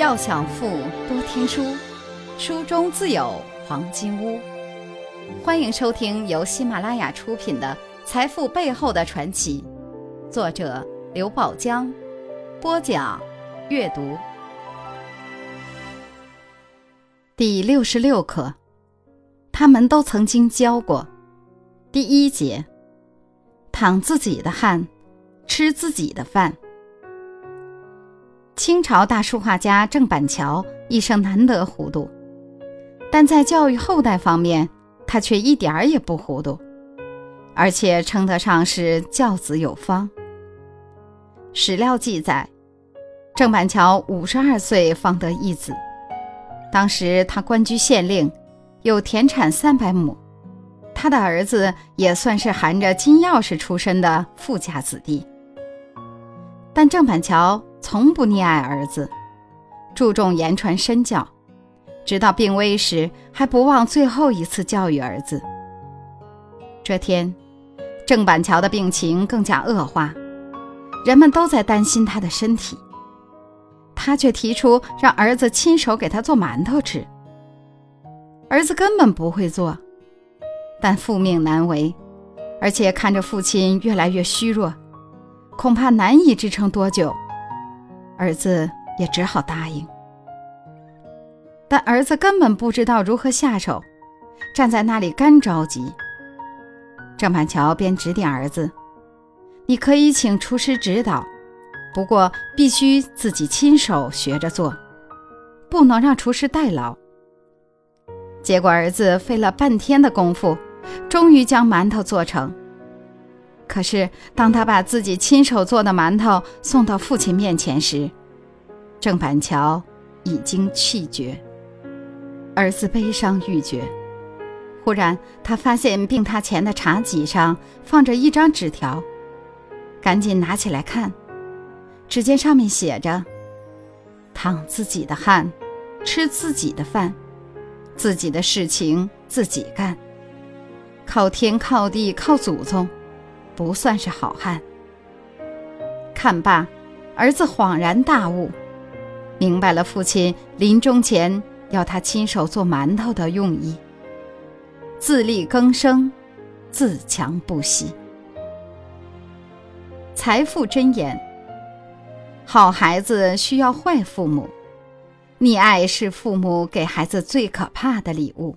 要想富，多听书，书中自有黄金屋。欢迎收听由喜马拉雅出品的《财富背后的传奇》，作者刘宝江，播讲阅读。第六十六课，他们都曾经教过。第一节，淌自己的汗，吃自己的饭。清朝大书画家郑板桥一生难得糊涂，但在教育后代方面，他却一点儿也不糊涂，而且称得上是教子有方。史料记载，郑板桥五十二岁方得一子，当时他官居县令，有田产三百亩，他的儿子也算是含着金钥匙出身的富家子弟，但郑板桥。从不溺爱儿子，注重言传身教，直到病危时还不忘最后一次教育儿子。这天，郑板桥的病情更加恶化，人们都在担心他的身体，他却提出让儿子亲手给他做馒头吃。儿子根本不会做，但父命难违，而且看着父亲越来越虚弱，恐怕难以支撑多久。儿子也只好答应，但儿子根本不知道如何下手，站在那里干着急。郑板桥便指点儿子：“你可以请厨师指导，不过必须自己亲手学着做，不能让厨师代劳。”结果儿子费了半天的功夫，终于将馒头做成。可是，当他把自己亲手做的馒头送到父亲面前时，郑板桥已经气绝。儿子悲伤欲绝。忽然，他发现病榻前的茶几上放着一张纸条，赶紧拿起来看。只见上面写着：“淌自己的汗，吃自己的饭，自己的事情自己干，靠天靠地靠祖宗。”不算是好汉。看罢，儿子恍然大悟，明白了父亲临终前要他亲手做馒头的用意。自力更生，自强不息。财富箴言：好孩子需要坏父母，溺爱是父母给孩子最可怕的礼物。